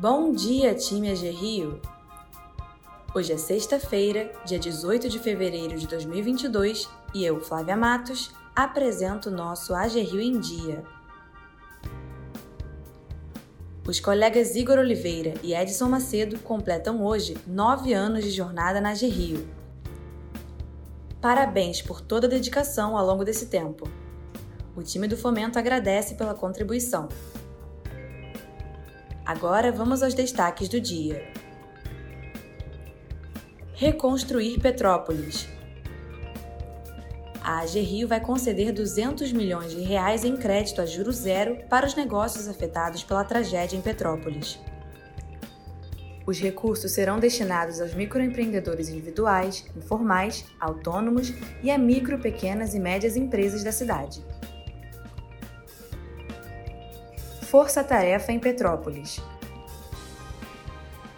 Bom dia, time AG Rio! Hoje é sexta-feira, dia 18 de fevereiro de 2022 e eu, Flávia Matos, apresento o nosso AG Rio em Dia. Os colegas Igor Oliveira e Edson Macedo completam hoje nove anos de jornada na AG Rio. Parabéns por toda a dedicação ao longo desse tempo. O time do Fomento agradece pela contribuição. Agora vamos aos destaques do dia. Reconstruir Petrópolis. A AG Rio vai conceder 200 milhões de reais em crédito a juro zero para os negócios afetados pela tragédia em Petrópolis. Os recursos serão destinados aos microempreendedores individuais, informais, autônomos e a micro, pequenas e médias empresas da cidade. Força-tarefa em Petrópolis.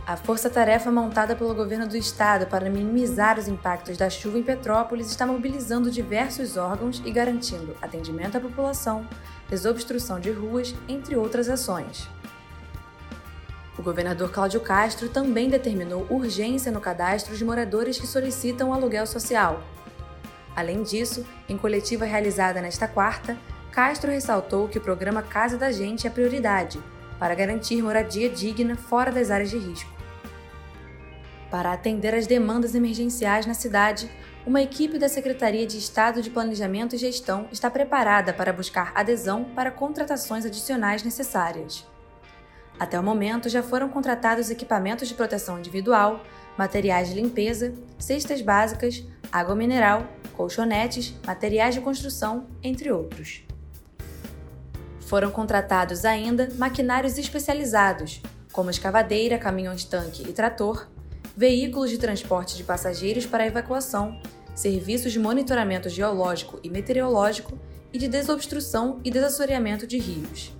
A força-tarefa montada pelo governo do estado para minimizar os impactos da chuva em Petrópolis está mobilizando diversos órgãos e garantindo atendimento à população, desobstrução de ruas, entre outras ações. O governador Cláudio Castro também determinou urgência no cadastro de moradores que solicitam aluguel social. Além disso, em coletiva realizada nesta quarta, Castro ressaltou que o programa Casa da Gente é prioridade para garantir moradia digna fora das áreas de risco. Para atender às demandas emergenciais na cidade, uma equipe da Secretaria de Estado de Planejamento e Gestão está preparada para buscar adesão para contratações adicionais necessárias. Até o momento, já foram contratados equipamentos de proteção individual, materiais de limpeza, cestas básicas, água mineral, colchonetes, materiais de construção, entre outros. Foram contratados ainda maquinários especializados, como escavadeira, caminhões-tanque e trator, veículos de transporte de passageiros para evacuação, serviços de monitoramento geológico e meteorológico e de desobstrução e desassoreamento de rios.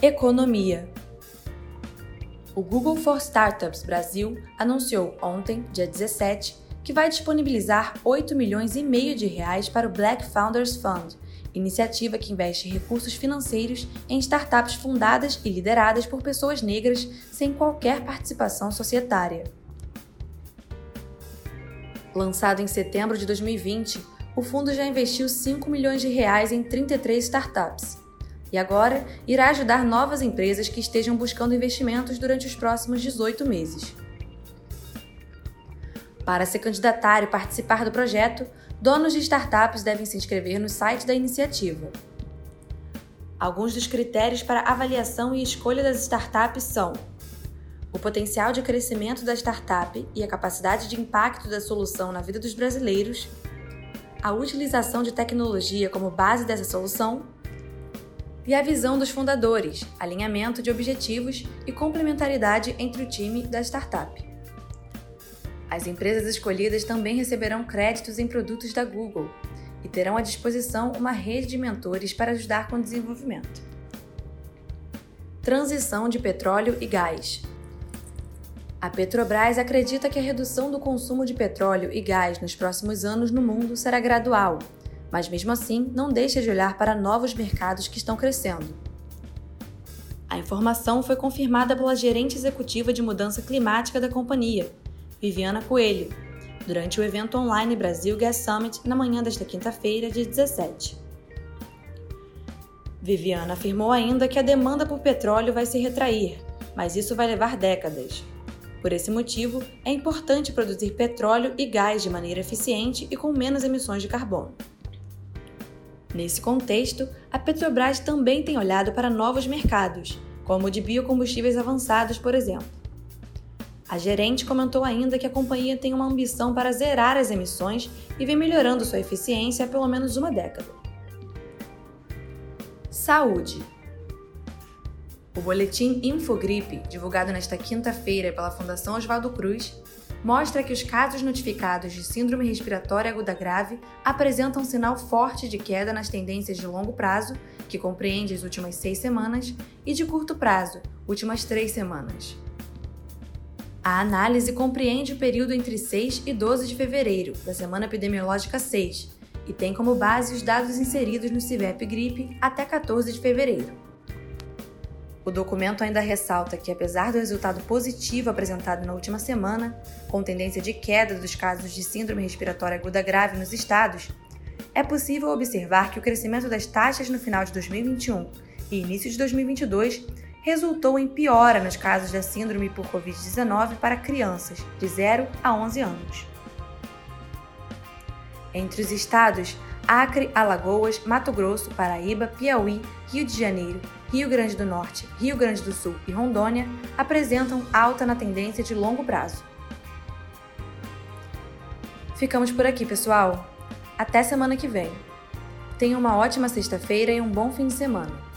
Economia O Google for Startups Brasil anunciou ontem, dia 17, que vai disponibilizar 8 milhões e meio de reais para o Black Founders Fund, iniciativa que investe recursos financeiros em startups fundadas e lideradas por pessoas negras sem qualquer participação societária. Lançado em setembro de 2020, o fundo já investiu 5 milhões de reais em 33 startups. E agora irá ajudar novas empresas que estejam buscando investimentos durante os próximos 18 meses. Para se candidatar e participar do projeto, donos de startups devem se inscrever no site da iniciativa. Alguns dos critérios para avaliação e escolha das startups são o potencial de crescimento da startup e a capacidade de impacto da solução na vida dos brasileiros, a utilização de tecnologia como base dessa solução e a visão dos fundadores, alinhamento de objetivos e complementaridade entre o time da startup. As empresas escolhidas também receberão créditos em produtos da Google e terão à disposição uma rede de mentores para ajudar com o desenvolvimento. Transição de petróleo e gás. A Petrobras acredita que a redução do consumo de petróleo e gás nos próximos anos no mundo será gradual, mas mesmo assim não deixa de olhar para novos mercados que estão crescendo. A informação foi confirmada pela gerente executiva de mudança climática da companhia, Viviana Coelho, durante o evento online Brasil Gas Summit na manhã desta quinta-feira, dia 17. Viviana afirmou ainda que a demanda por petróleo vai se retrair, mas isso vai levar décadas. Por esse motivo, é importante produzir petróleo e gás de maneira eficiente e com menos emissões de carbono. Nesse contexto, a Petrobras também tem olhado para novos mercados, como o de biocombustíveis avançados, por exemplo. A gerente comentou ainda que a companhia tem uma ambição para zerar as emissões e vem melhorando sua eficiência há pelo menos uma década. Saúde. O boletim Infogripe, divulgado nesta quinta-feira pela Fundação Oswaldo Cruz, mostra que os casos notificados de síndrome respiratória aguda grave apresentam um sinal forte de queda nas tendências de longo prazo, que compreende as últimas seis semanas, e de curto prazo, últimas três semanas. A análise compreende o período entre 6 e 12 de fevereiro, da semana epidemiológica 6, e tem como base os dados inseridos no CIVEP Gripe até 14 de fevereiro. O documento ainda ressalta que, apesar do resultado positivo apresentado na última semana, com tendência de queda dos casos de síndrome respiratória aguda grave nos estados, é possível observar que o crescimento das taxas no final de 2021 e início de 2022 resultou em piora nos casos da síndrome por Covid-19 para crianças de 0 a 11 anos. Entre os estados, Acre, Alagoas, Mato Grosso, Paraíba, Piauí, Rio de Janeiro, Rio Grande do Norte, Rio Grande do Sul e Rondônia apresentam alta na tendência de longo prazo. Ficamos por aqui, pessoal. Até semana que vem. Tenha uma ótima sexta-feira e um bom fim de semana.